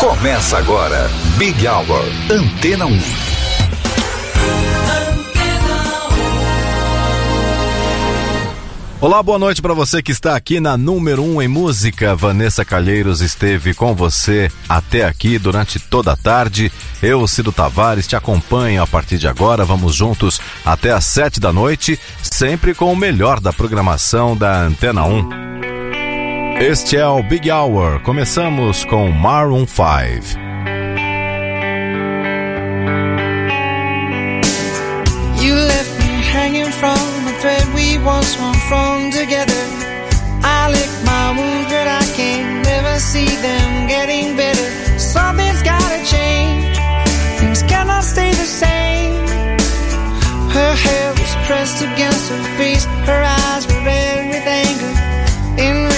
Começa agora, Big Hour, Antena 1. Olá, boa noite para você que está aqui na número 1 um em música. Vanessa Calheiros esteve com você até aqui durante toda a tarde. Eu, Cido Tavares, te acompanho a partir de agora. Vamos juntos até às 7 da noite, sempre com o melhor da programação da Antena 1. Este é o Big Hour. Começamos com Maroon 5. thread we once from together. I lick my wounds, but I can never see them getting better. Something's gotta change, things cannot stay the same. Her hair was pressed against her face, her eyes were red with anger, enraged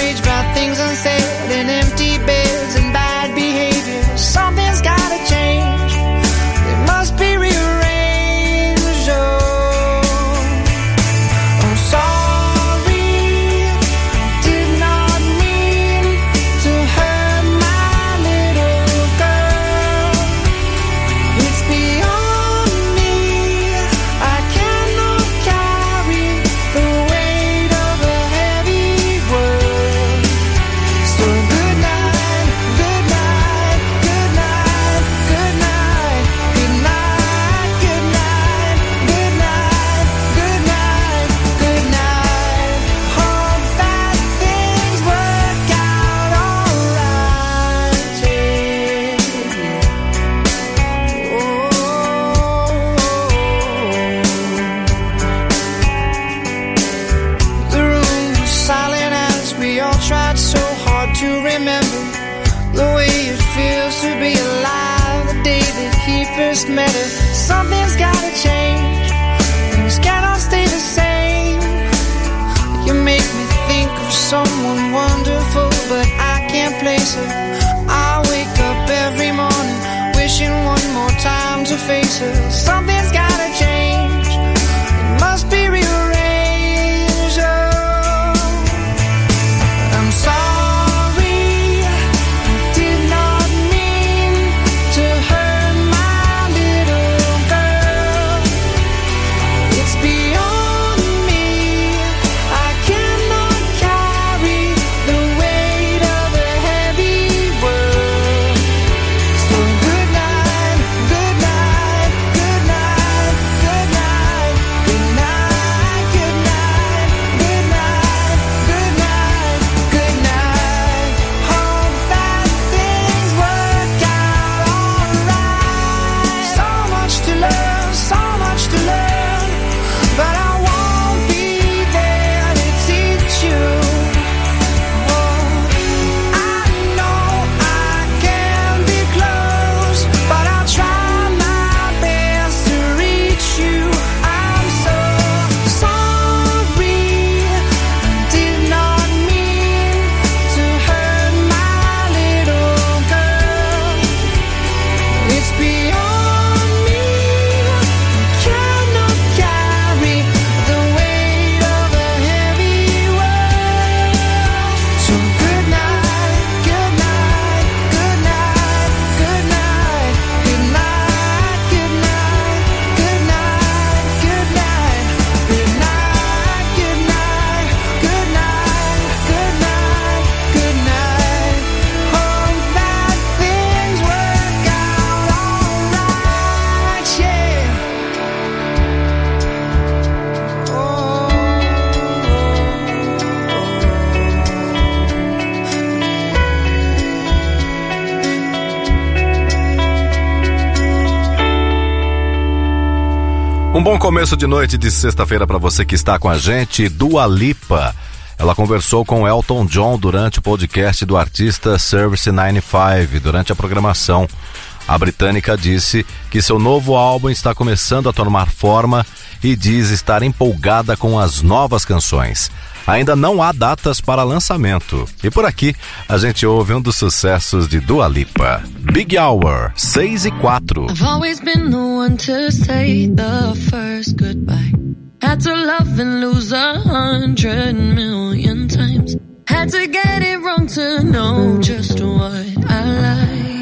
tried so hard to remember the way it feels to be alive the day that he first met her. Something's gotta change, things cannot stay the same. You make me think of someone wonderful, but I can't place her. Um bom começo de noite de sexta-feira para você que está com a gente, Dua Lipa. Ela conversou com Elton John durante o podcast do artista Service 95, durante a programação. A britânica disse que seu novo álbum está começando a tomar forma e diz estar empolgada com as novas canções. Ainda não há datas para lançamento. E por aqui, a gente ouve um dos sucessos de Dua Lipa. Big Hour, 6 e 4. I've always been the one to say the first goodbye. Had to love and lose a hundred million times. Had to get it wrong to know just what I like.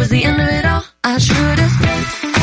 was the end of it all. I should've stayed.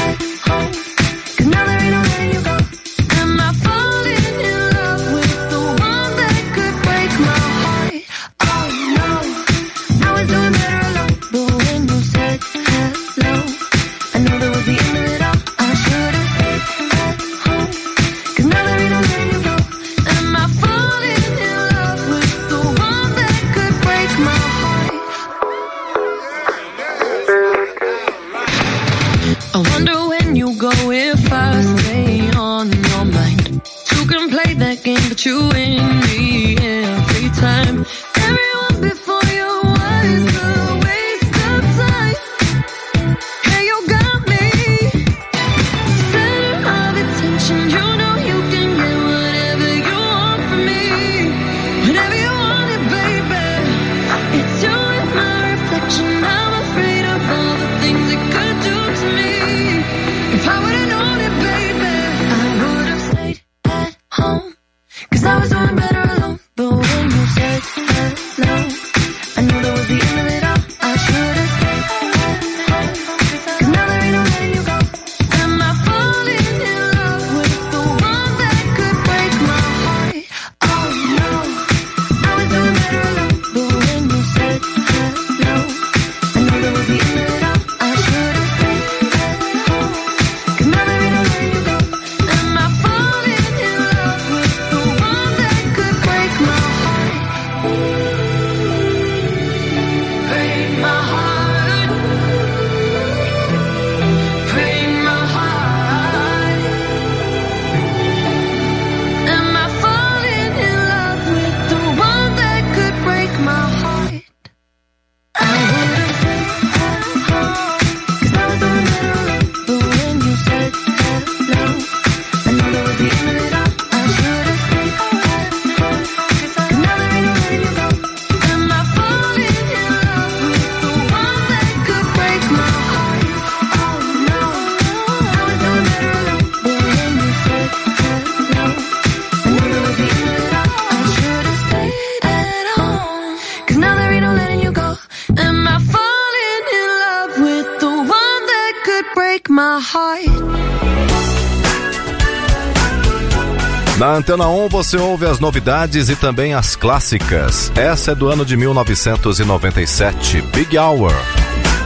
Antena 1 você ouve as novidades e também as clássicas. Essa é do ano de 1997, Big Hour,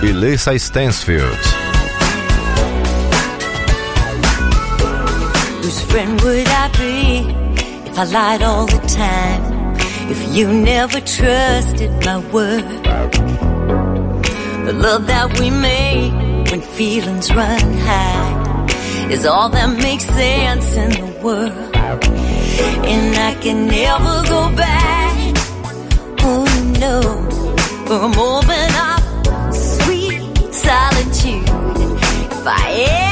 Elissa Stansfield. Whose friend would I be if I lied all the time? If you never trusted my word? The love that we make when feelings run high is all that makes sense in the world. and I can never go back. Oh no, I'm open up, sweet solitude. If I ever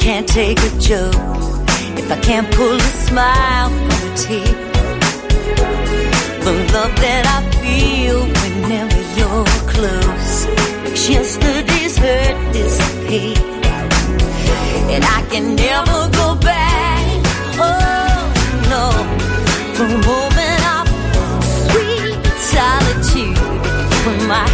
can't take a joke, if I can't pull a smile from a tear, the love that I feel whenever you're close makes yesterday's hurt disappear, and I can never go back. Oh no, for a moment of sweet solitude. When my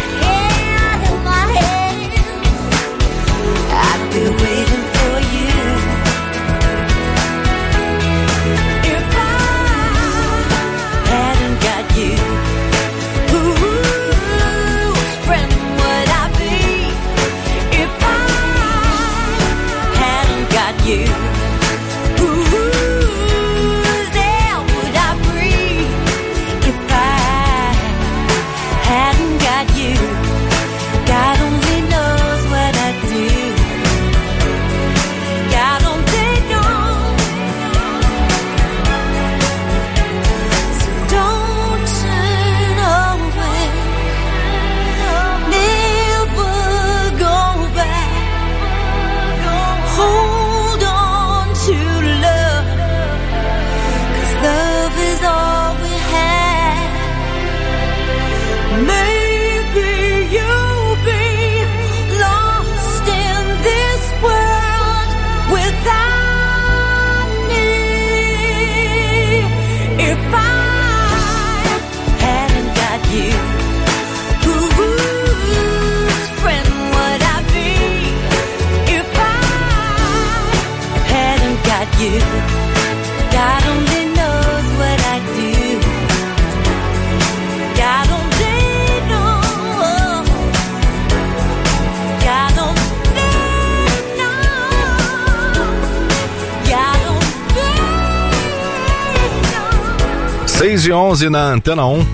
6 e 11 na Antena 1.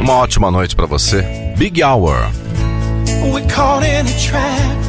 Uma ótima noite para você. Big Hour. We're caught in a trap.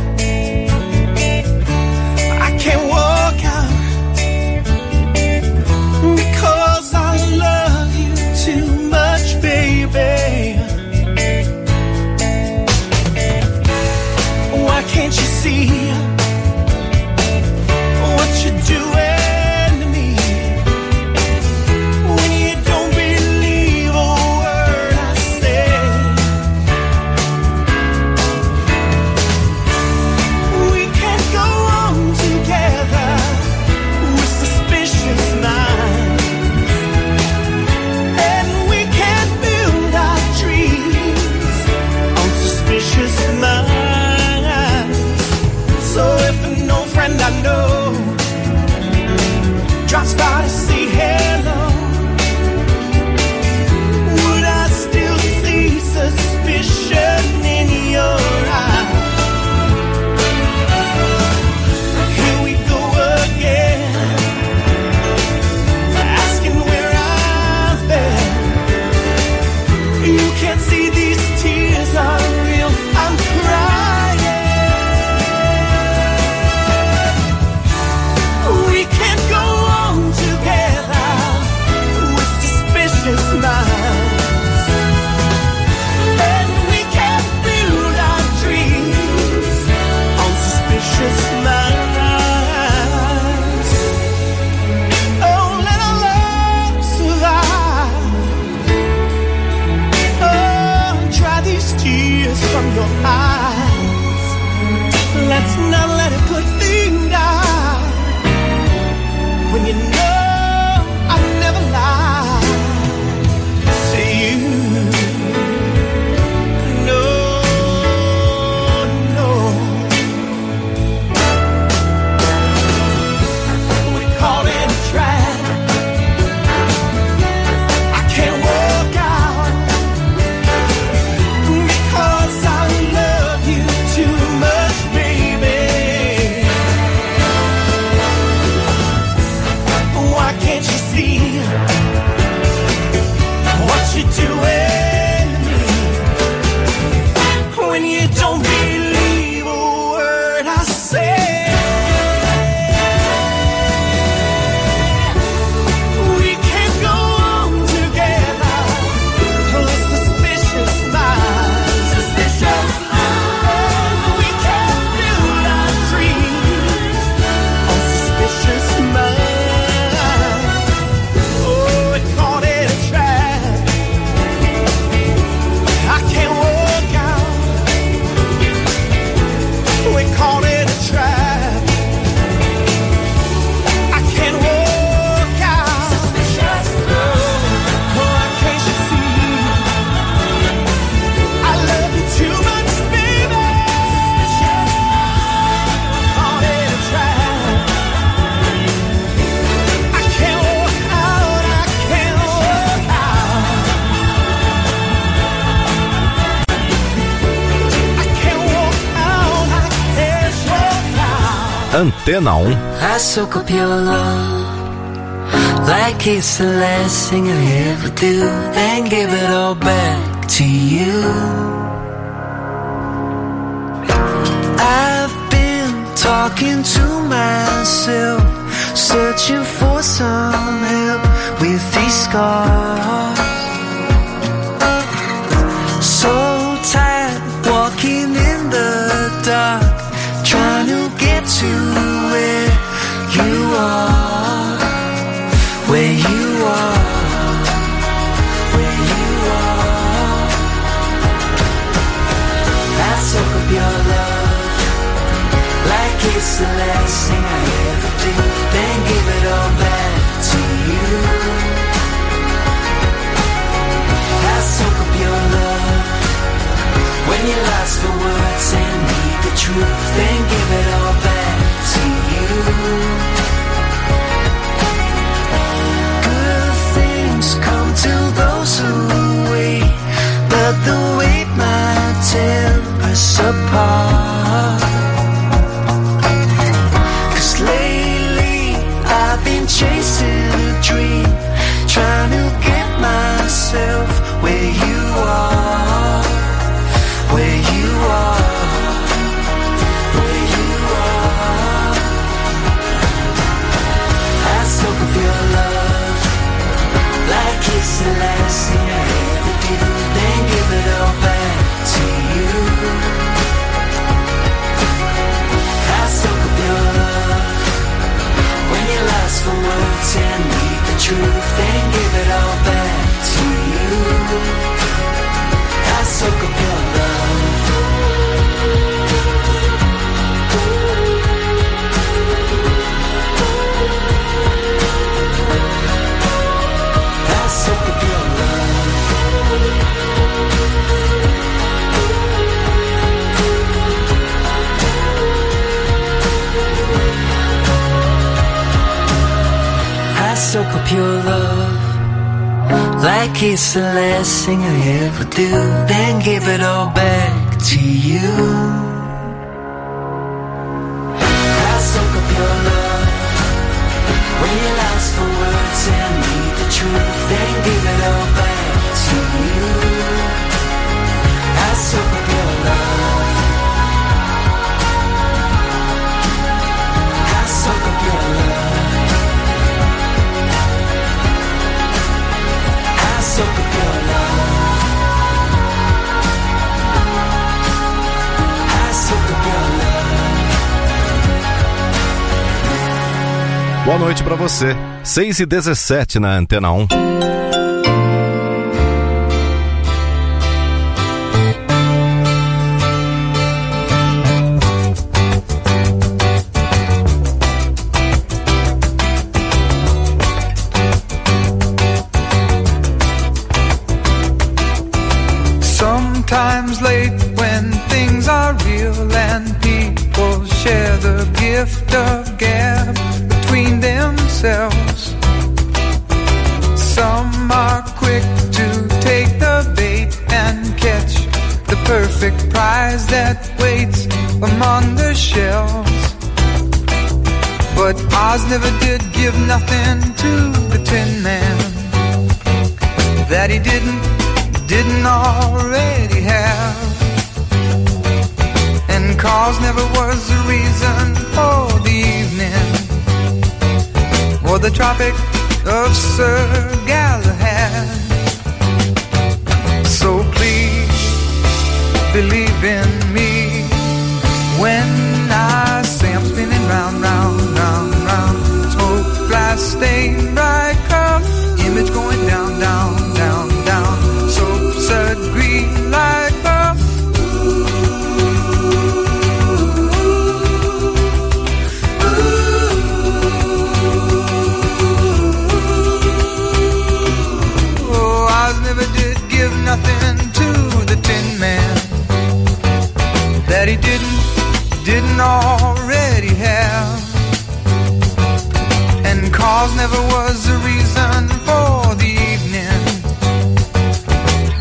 Antena um. 1. I soak up your love like it's the last thing I ever do, then give it all back to you. I've been talking to myself, searching for some help with these scars. So to where you are, where you are, where you are. I soak up your love like it's the last thing I ever do, then give it all back to you. I soak up your love when you lost for words and need the truth, then give it all. but the weight might tear us apart. Cause lately I've been chasing a dream, trying to get myself where you are, where you are. Where you are. I soak up your love like it's the last. I soak up your love when you're for words and need the truth, then give it all back to you. it's the last thing I ever do, then give it all back to you. Boa noite para você. 6 e 17 na Antena 1. that he didn't, didn't already have. And cause never was a reason for the evening or the Tropic of Sir Galahad. So please believe in me. hair. And cause never was a reason for the evening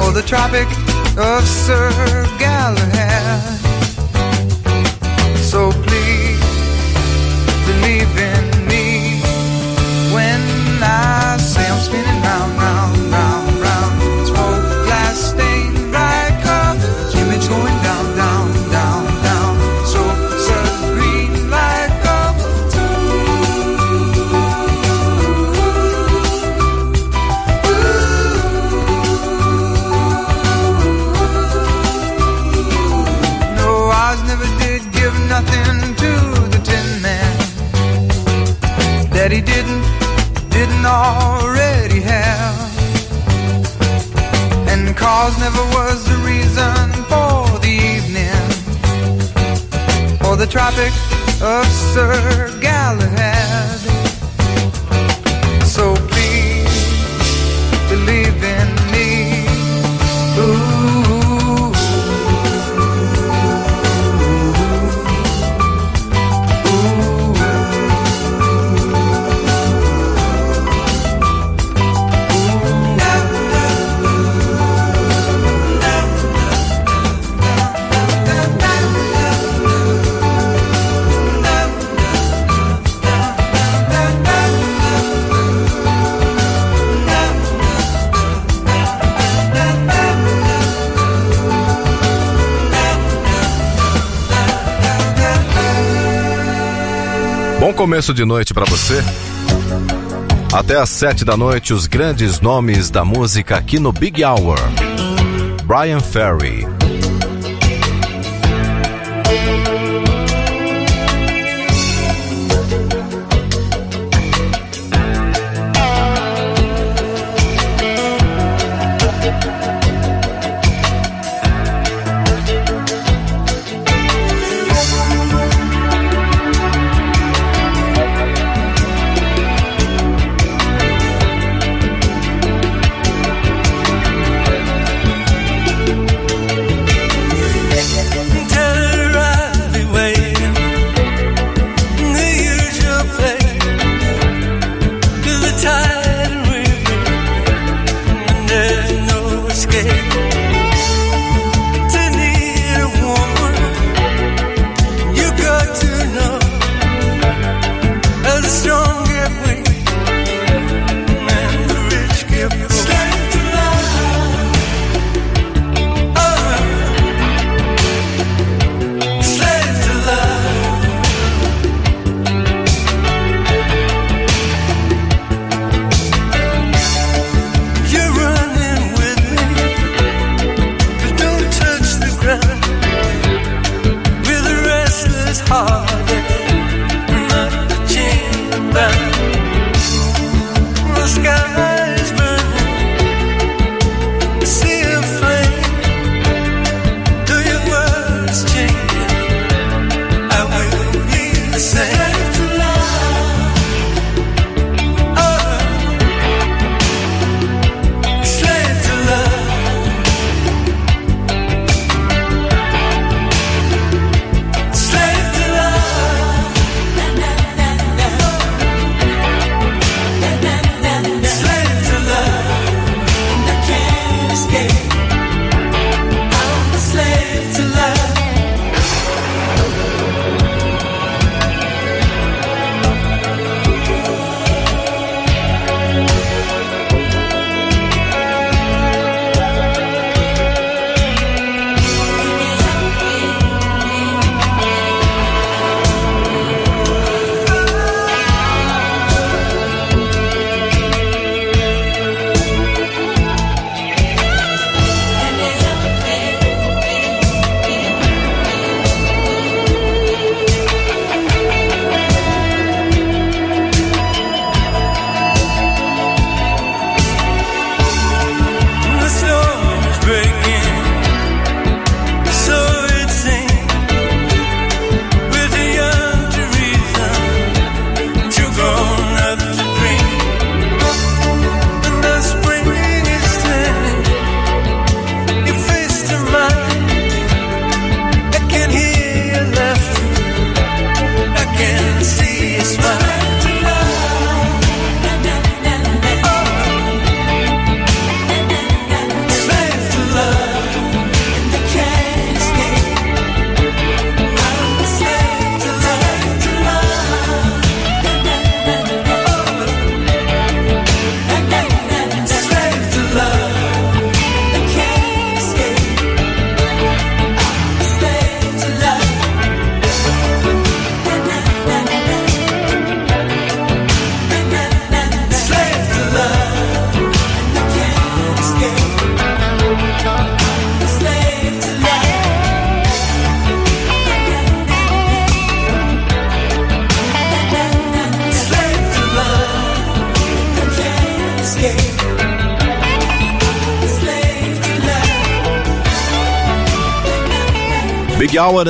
or the Tropic of Sir Galahad. never was a reason for the evening. Or the Tropic of Sir começo de noite para você. Até às sete da noite, os grandes nomes da música aqui no Big Hour. Brian Ferry,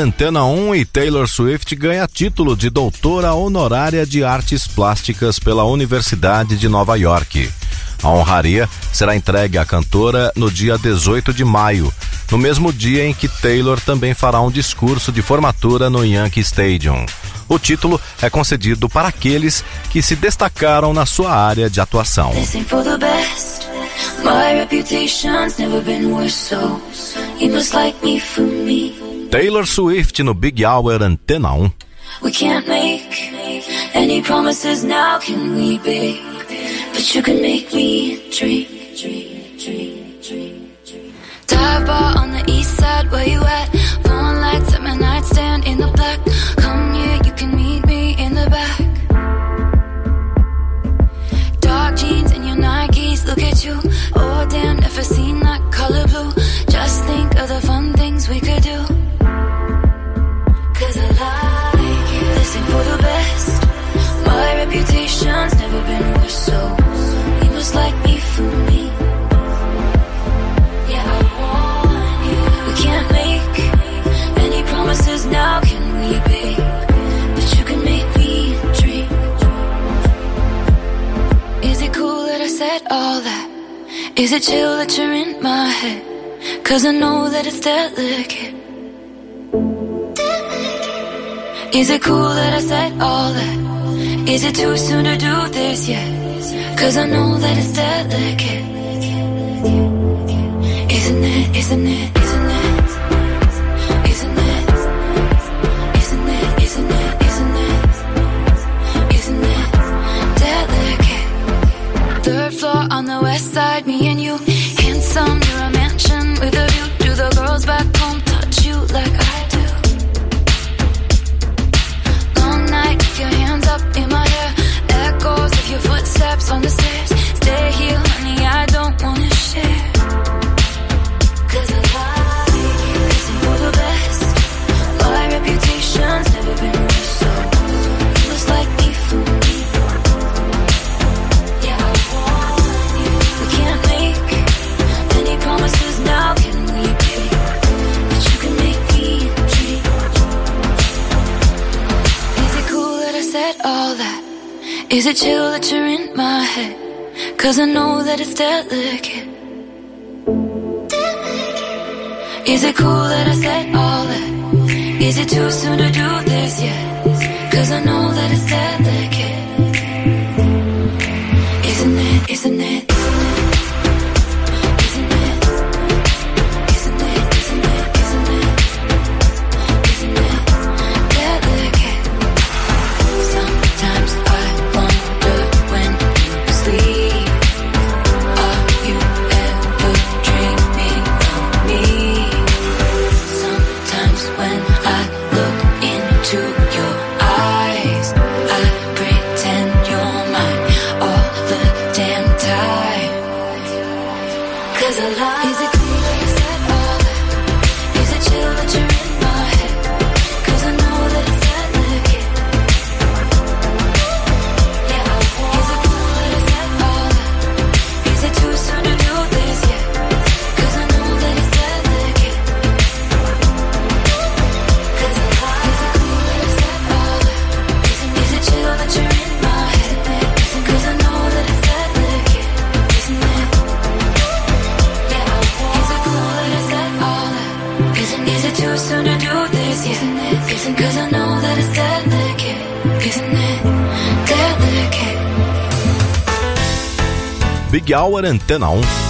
Antena 1 e Taylor Swift ganha título de doutora honorária de artes plásticas pela Universidade de Nova York. A honraria será entregue à cantora no dia 18 de maio, no mesmo dia em que Taylor também fará um discurso de formatura no Yankee Stadium. O título é concedido para aqueles que se destacaram na sua área de atuação. My reputation's never been worse, so you must like me for me. Taylor Swift no Big Hour Antena 1. We can't make any promises now, can we, babe? But you can make me dream, dream, dream, dream, dream. Dive bar on the east side, where you at? Lights at my nightstand in the black. Come here, you can meet me in the back. Dark jeans and your Nikes, look at you. Is it chill that you're in my head? Cause I know that it's delicate. Is it cool that I said all that? Is it too soon to do this yet? Cause I know that it's delicate. Isn't it, isn't it, divide me and you. Handsome, you're a mansion with a view. Do the girls back home touch you like I do? Long night with your hands up in my hair. Echoes of your footsteps on the stairs. Is it chill that you're in my head? Cause I know that it's delicate. Is it cool that I said all that? Is it too soon to do this yet? Antena 1.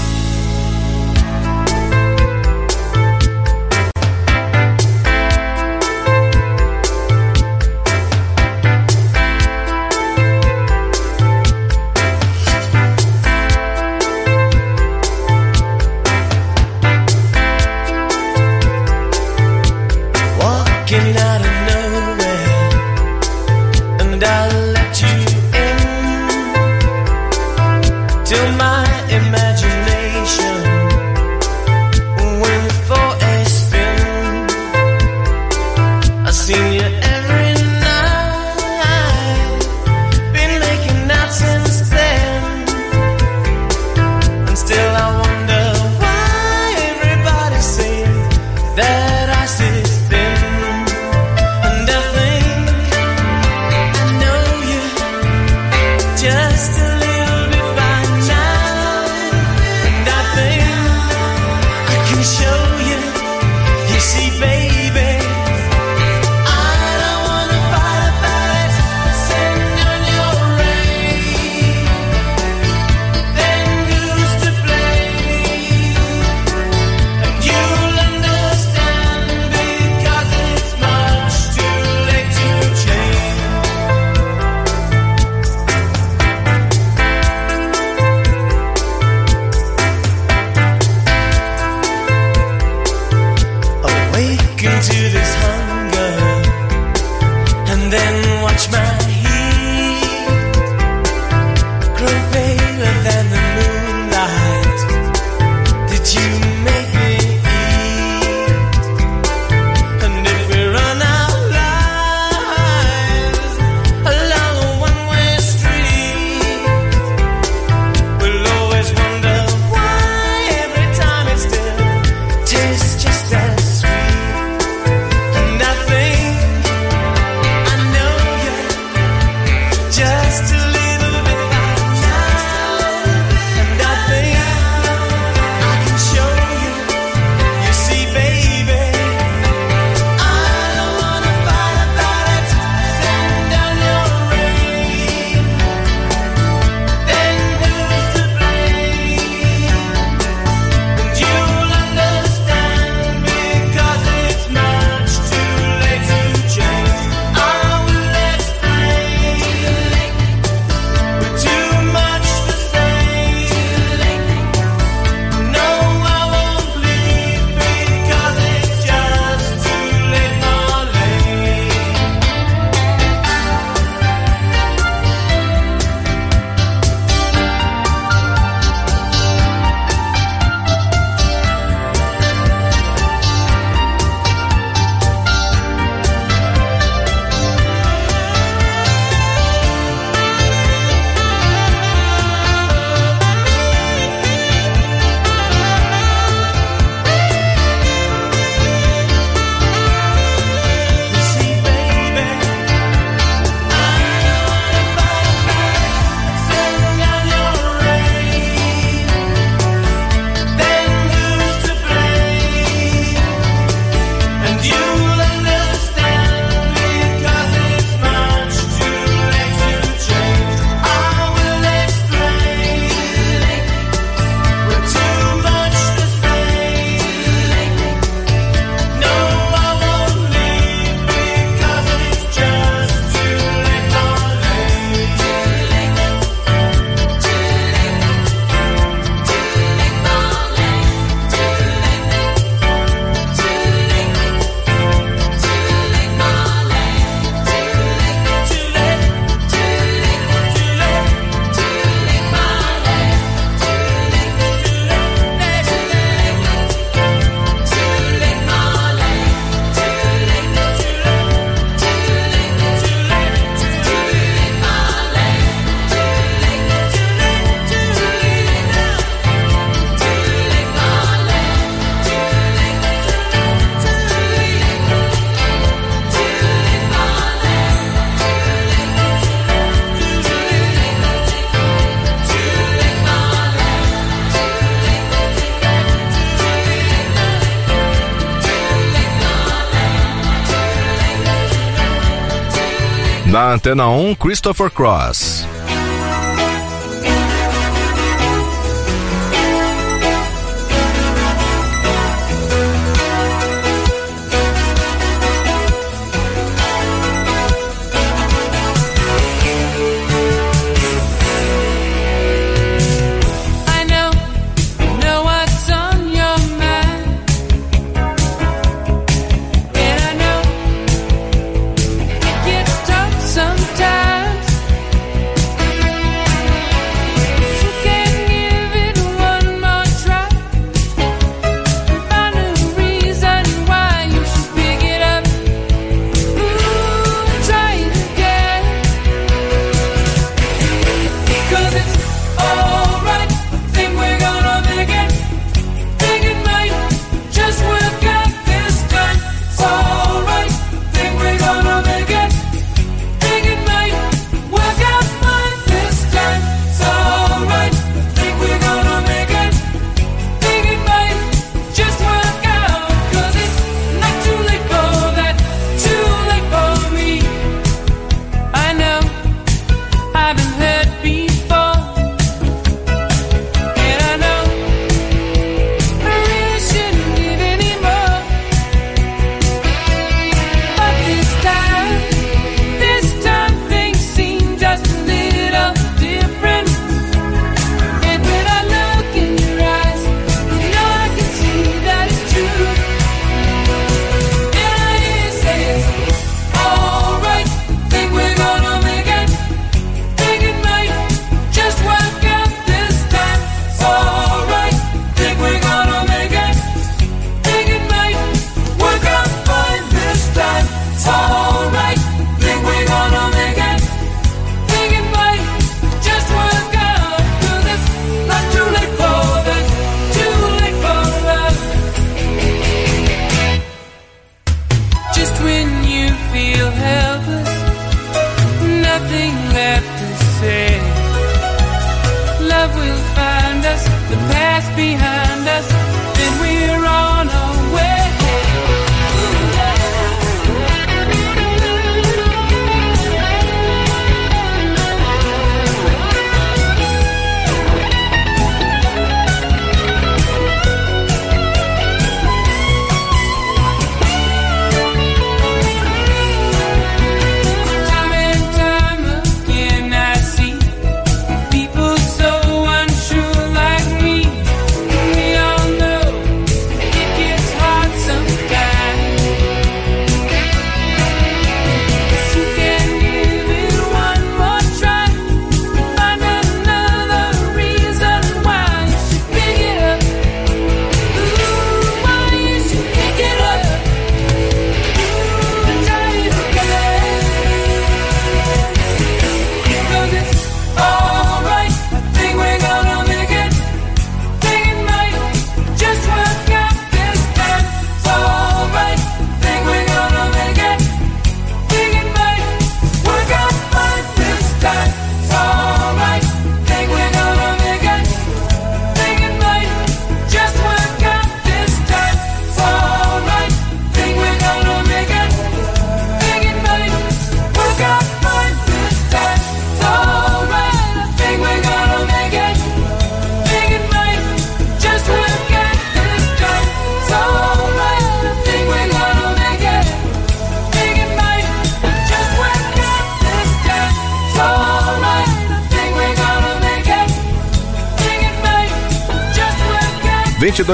Na Antena 1, Christopher Cross.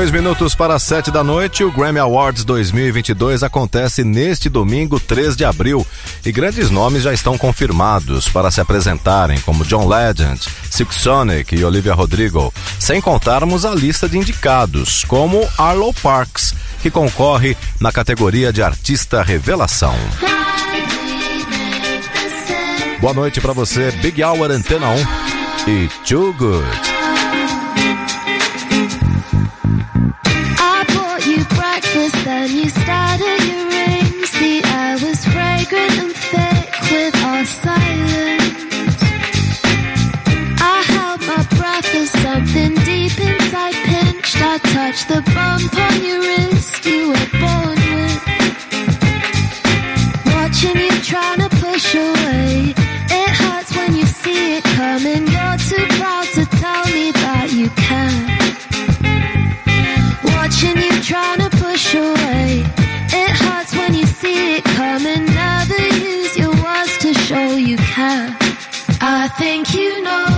22 minutos para 7 da noite, o Grammy Awards 2022 acontece neste domingo, 3 de abril, e grandes nomes já estão confirmados para se apresentarem, como John Legend, Six Sonic e Olivia Rodrigo, sem contarmos a lista de indicados, como Arlo Parks, que concorre na categoria de artista revelação. Boa noite para você, Big Hour Antena 1 e Too Good. I bought you breakfast, then you started your rings. The air was fragrant and thick with our silence. I held my breath as something deep inside pinched. I touched the bumper. I think you know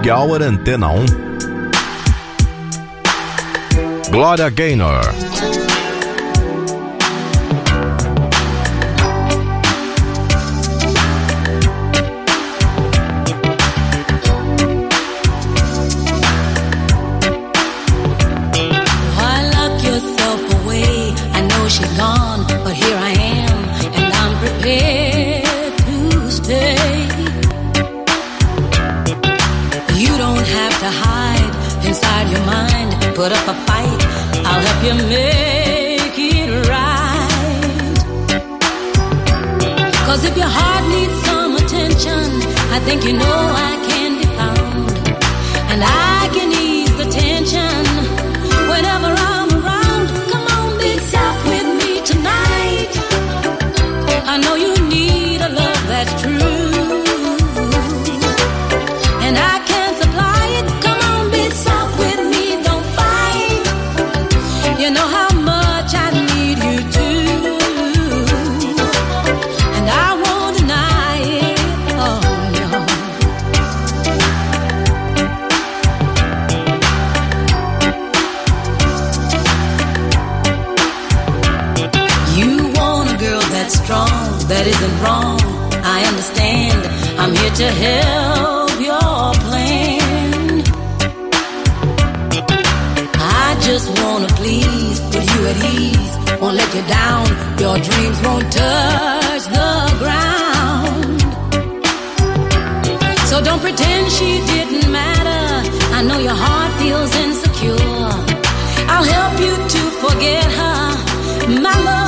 Happy Hour Antena 1. Glória Gaynor. that isn't wrong. I understand. I'm here to help your plan. I just wanna please, put you at ease. Won't let you down. Your dreams won't touch the ground. So don't pretend she didn't matter. I know your heart feels insecure. I'll help you to forget her, my love.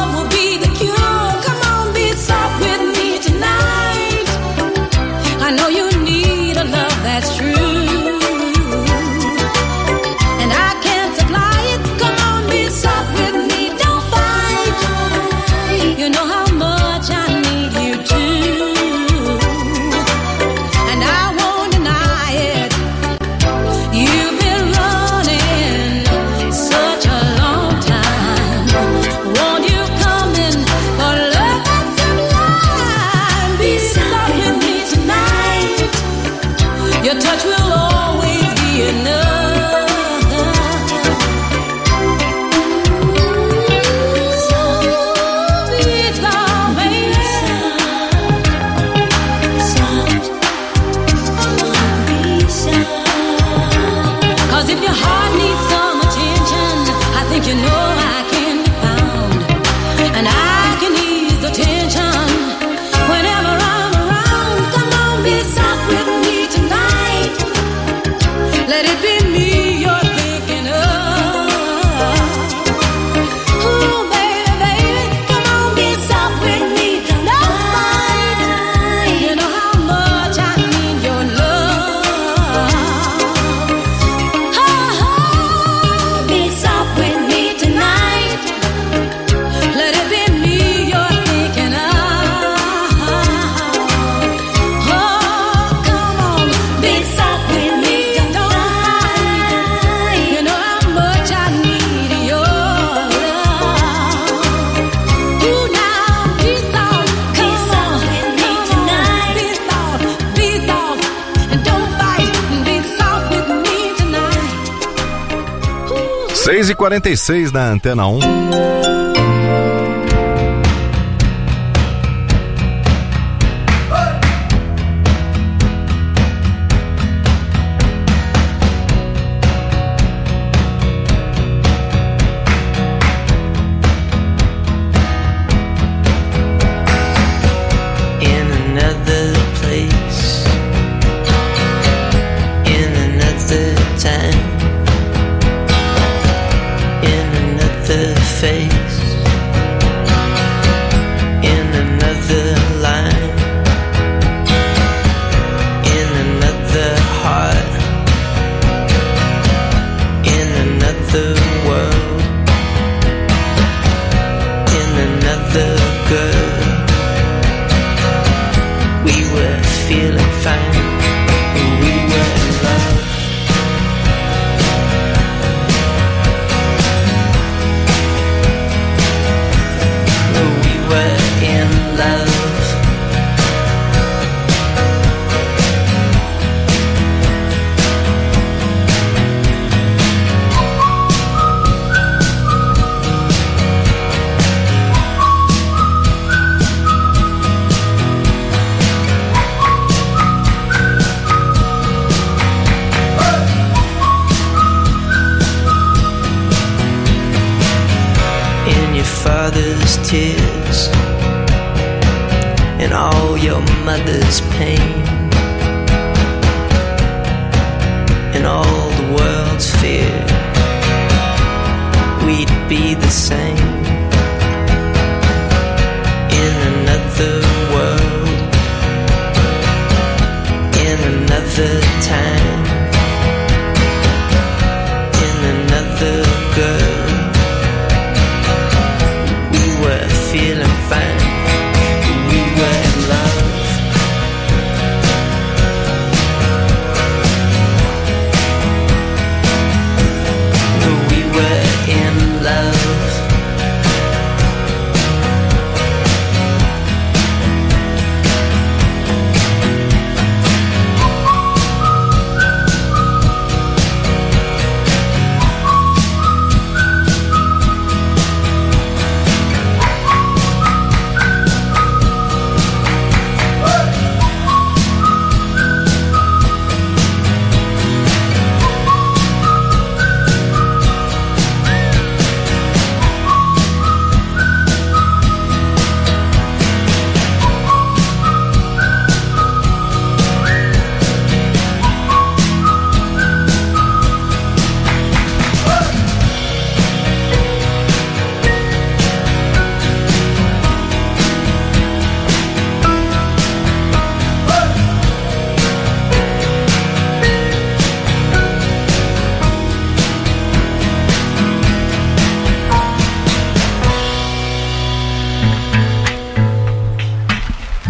46 da Antena 1. tears.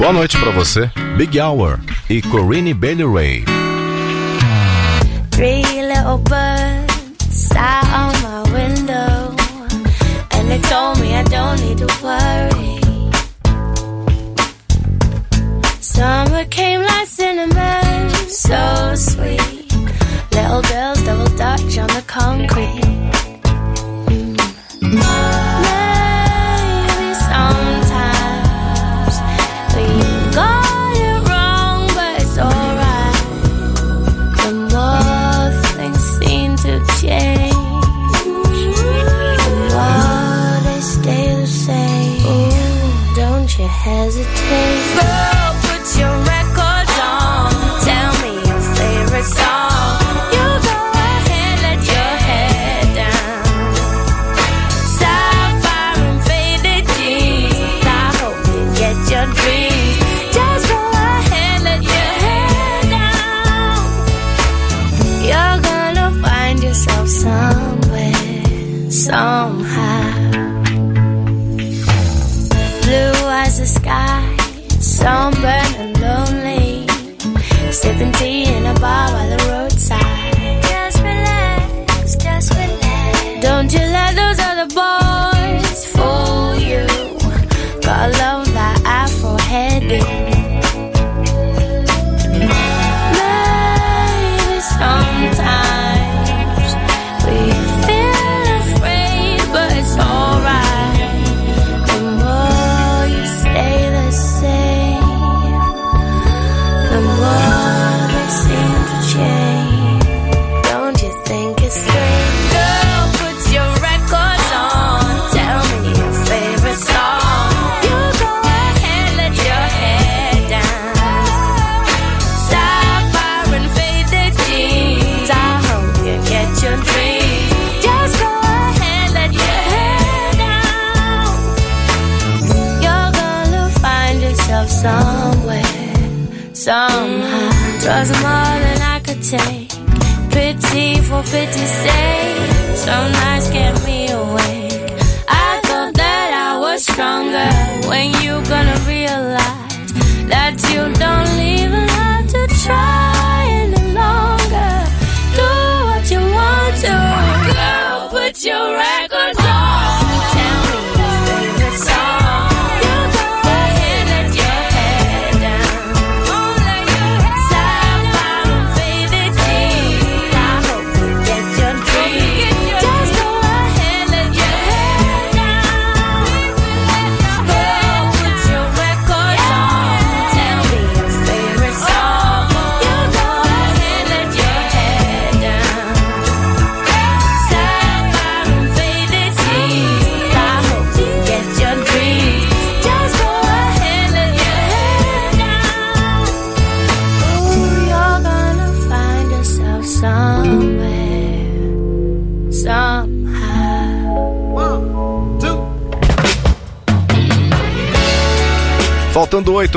Boa noite para você. Big Hour e Corinne Bailey Ray. Three little birds out on my window And they told me I don't need to worry Summer came like cinnamon, so sweet Little girls double dutch on the concrete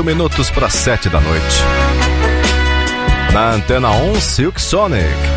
minutos para sete da noite. Na Antena 1, Silk Sonic.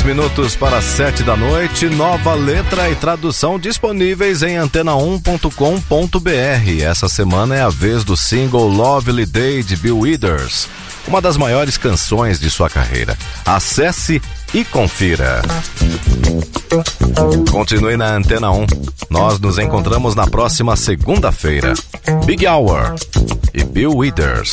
Três minutos para sete da noite. Nova letra e tradução disponíveis em antena1.com.br. Essa semana é a vez do single Lovely Day de Bill Withers, uma das maiores canções de sua carreira. Acesse e confira. Continue na Antena 1. Nós nos encontramos na próxima segunda-feira. Big Hour e Bill Withers.